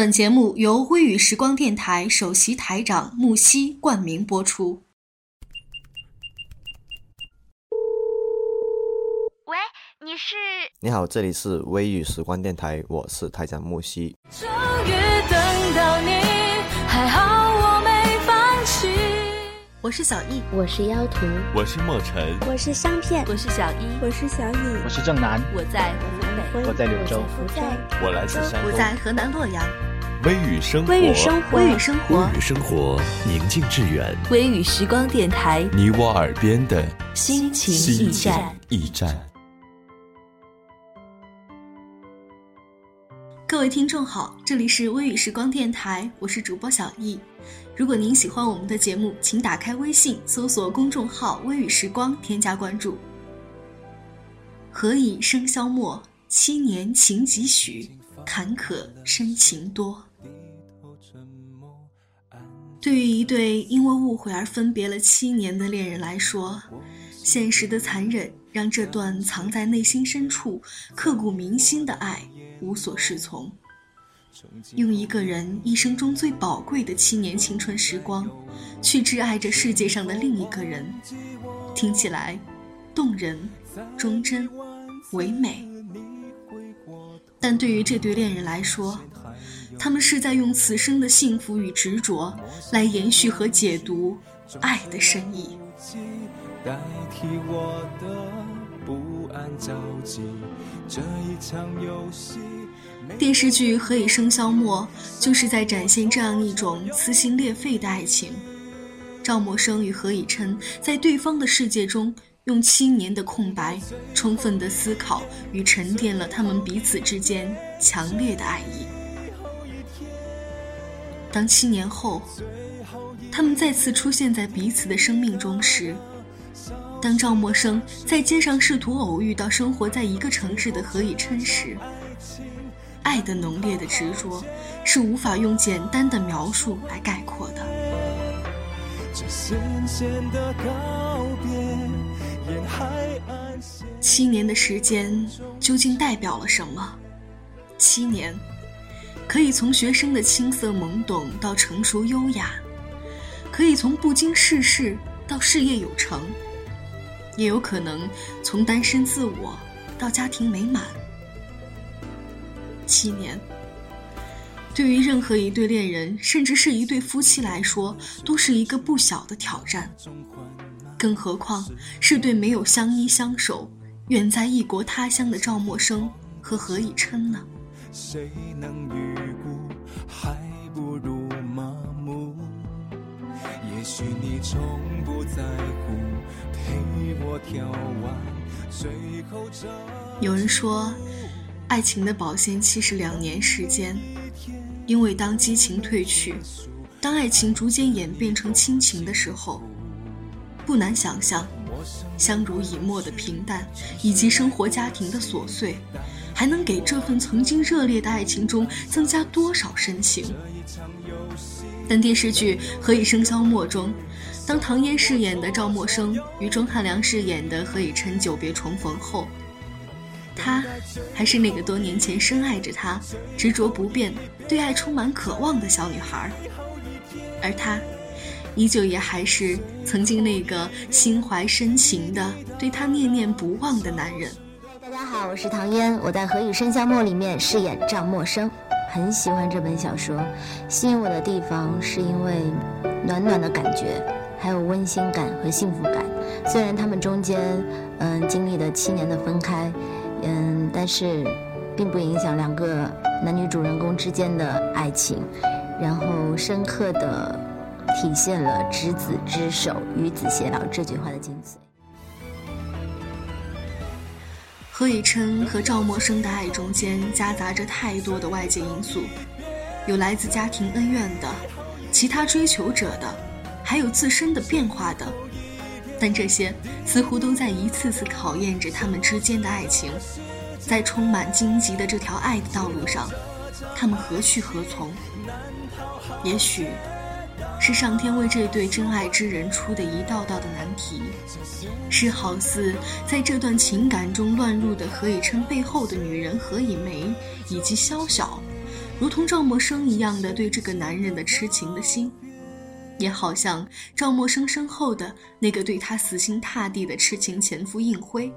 本节目由微雨时光电台首席台长木西冠名播出。喂，你是？你好，这里是微雨时光电台，我是台长木西。终于等到你，还好我没放弃。我是小易，我是妖图，我是莫尘，我是香片，我是小一，我是小雨，我是正南，我在湖北，我在柳州，我在我来自山东，我在河南洛阳。微雨生活，微雨生活，微雨生活，微雨生活，宁静致远。微雨时光电台，你我耳边的心情驿站，驿站。各位听众好，这里是微雨时光电台，我是主播小易。如果您喜欢我们的节目，请打开微信搜索公众号“微雨时光”，添加关注。何以笙箫默，七年情几许？坎坷深情多。对于一对因为误会而分别了七年的恋人来说，现实的残忍让这段藏在内心深处、刻骨铭心的爱无所适从。用一个人一生中最宝贵的七年青春时光，去挚爱着世界上的另一个人，听起来动人、忠贞、唯美。但对于这对恋人来说，他们是在用此生的幸福与执着来延续和解读爱的深意。电视剧《何以笙箫默》就是在展现这样一种撕心裂肺的爱情。赵默笙与何以琛在对方的世界中。用七年的空白，充分的思考与沉淀了他们彼此之间强烈的爱意。当七年后，他们再次出现在彼此的生命中时，当赵默笙在街上试图偶遇到生活在一个城市的何以琛时，爱的浓烈的执着是无法用简单的描述来概括的。七年的时间究竟代表了什么？七年，可以从学生的青涩懵懂到成熟优雅，可以从不经世事到事业有成，也有可能从单身自我到家庭美满。七年，对于任何一对恋人，甚至是一对夫妻来说，都是一个不小的挑战。更何况是对没有相依相守、远在异国他乡的赵默笙和何以琛呢？有人说，爱情的保鲜期是两年时间，因为当激情褪去，当爱情逐渐演变成亲情的时候。不难想象，相濡以沫的平淡，以及生活家庭的琐碎，还能给这份曾经热烈的爱情中增加多少深情？但电视剧《何以笙箫默》中，当唐嫣饰演的赵默笙与钟汉良饰演的何以琛久别重逢后，他还是那个多年前深爱着他、执着不变、对爱充满渴望的小女孩，而他。依旧也还是曾经那个心怀深情的、对他念念不忘的男人。好，我是唐嫣，我在《何以笙箫默》里面饰演赵默笙，很喜欢这本小说。吸引我的地方是因为暖暖的感觉，还有温馨感和幸福感。虽然他们中间嗯经历了七年的分开，嗯，但是并不影响两个男女主人公之间的爱情，然后深刻的。体现了“执子之手，与子偕老”这句话的精髓。何以琛和赵默笙的爱中间夹杂着太多的外界因素，有来自家庭恩怨的，其他追求者的，还有自身的变化的。但这些似乎都在一次次考验着他们之间的爱情，在充满荆棘的这条爱的道路上，他们何去何从？也许。是上天为这对真爱之人出的一道道的难题，是好似在这段情感中乱入的何以琛背后的女人何以玫以及萧晓，如同赵默笙一样的对这个男人的痴情的心，也好像赵默笙身后的那个对他死心塌地的痴情前夫应辉，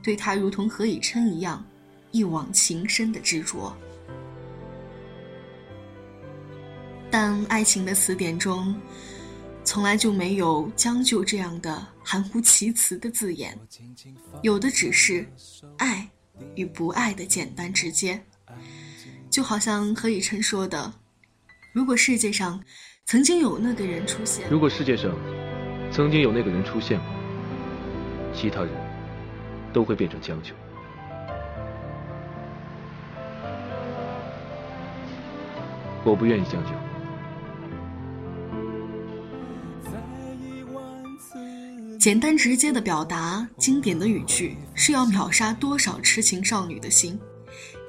对他如同何以琛一样一往情深的执着。但爱情的词典中，从来就没有将就这样的含糊其辞的字眼，有的只是爱与不爱的简单直接。就好像何以琛说的：“如果世界上曾经有那个人出现，如果世界上曾经有那个人出现过，其他人都会变成将就。我不愿意将就。”简单直接的表达，经典的语句，是要秒杀多少痴情少女的心，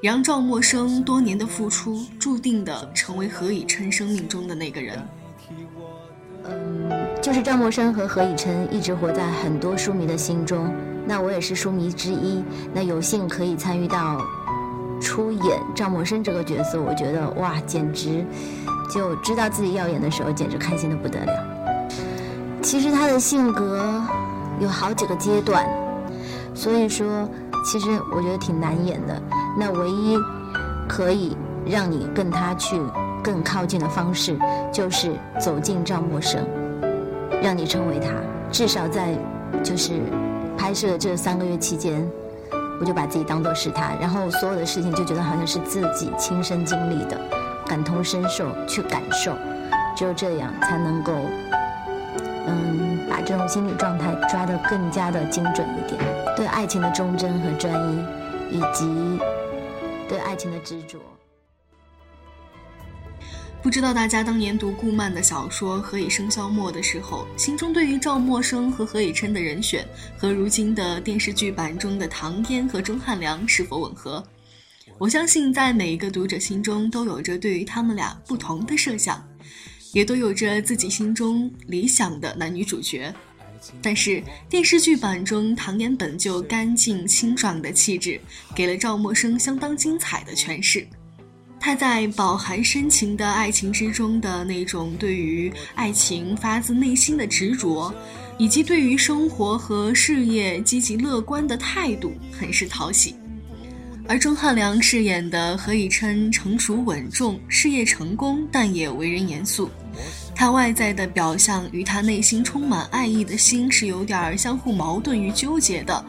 杨赵默笙多年的付出，注定的成为何以琛生命中的那个人。嗯，就是赵默笙和何以琛一直活在很多书迷的心中，那我也是书迷之一。那有幸可以参与到出演赵默笙这个角色，我觉得哇，简直就知道自己要演的时候，简直开心的不得了。其实他的性格有好几个阶段，所以说，其实我觉得挺难演的。那唯一可以让你跟他去更靠近的方式，就是走进赵默笙，让你成为他。至少在就是拍摄这三个月期间，我就把自己当做是他，然后所有的事情就觉得好像是自己亲身经历的，感同身受去感受，只有这样才能够。嗯，把这种心理状态抓得更加的精准一点，对爱情的忠贞和专一，以及对爱情的执着。不知道大家当年读顾漫的小说《何以笙箫默》的时候，心中对于赵默笙和何以琛的人选，和如今的电视剧版中的唐嫣和钟汉良是否吻合？我相信，在每一个读者心中，都有着对于他们俩不同的设想。也都有着自己心中理想的男女主角，但是电视剧版中唐嫣本就干净清爽的气质，给了赵默笙相当精彩的诠释。他在饱含深情的爱情之中的那种对于爱情发自内心的执着，以及对于生活和事业积极乐观的态度，很是讨喜。而钟汉良饰演的何以琛成熟稳重，事业成功，但也为人严肃。他外在的表象与他内心充满爱意的心是有点相互矛盾与纠结的。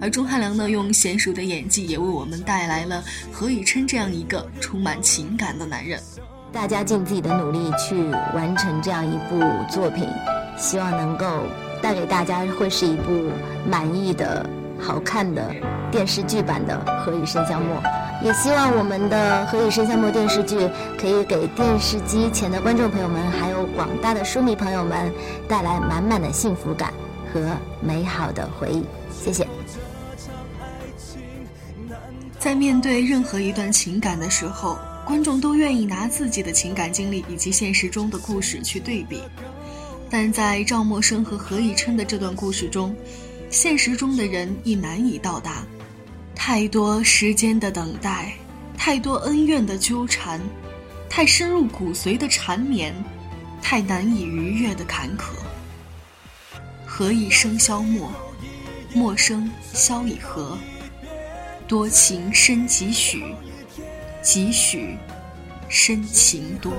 而钟汉良呢，用娴熟的演技也为我们带来了何以琛这样一个充满情感的男人。大家尽自己的努力去完成这样一部作品，希望能够带给大家会是一部满意的。好看的电视剧版的《何以笙箫默》，也希望我们的《何以笙箫默》电视剧可以给电视机前的观众朋友们，还有广大的书迷朋友们带来满满的幸福感和美好的回忆。谢谢。在面对任何一段情感的时候，观众都愿意拿自己的情感经历以及现实中的故事去对比，但在赵默笙和何以琛的这段故事中。现实中的人亦难以到达，太多时间的等待，太多恩怨的纠缠，太深入骨髓的缠绵，太难以逾越的坎坷。何以笙箫默，默笙箫以和。多情深几许，几许深情多。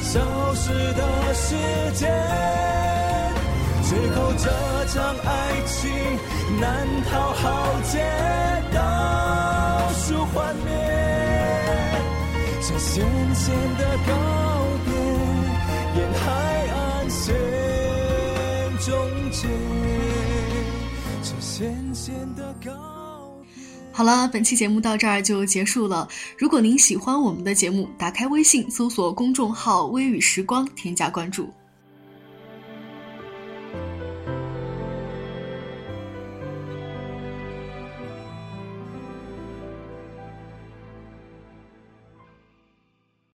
消失的时间。最后这场爱情难逃浩劫，倒数幻灭，这咸咸的告别，沿海岸线终结，这咸咸的告。好了，本期节目到这儿就结束了。如果您喜欢我们的节目，打开微信搜索公众号“微雨时光”，添加关注。